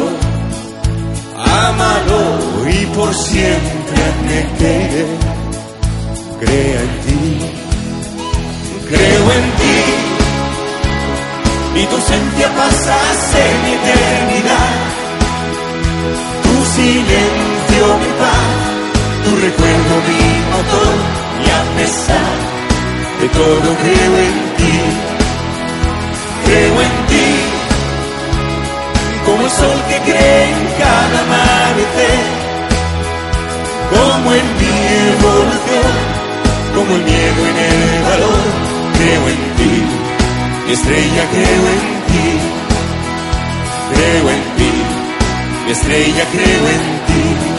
ámalo y por siempre me quede, crea en ti, creo en ti, y tu ausencia pasa a mi eternidad. Silencio mi paz, tu recuerdo mi motor y a pesar de todo creo en ti, creo en ti, como el sol que cree en cada amanecer, como en mi evolución, como el miedo en el valor, creo en ti, estrella creo en ti, creo en ti. Estrella creo en ti.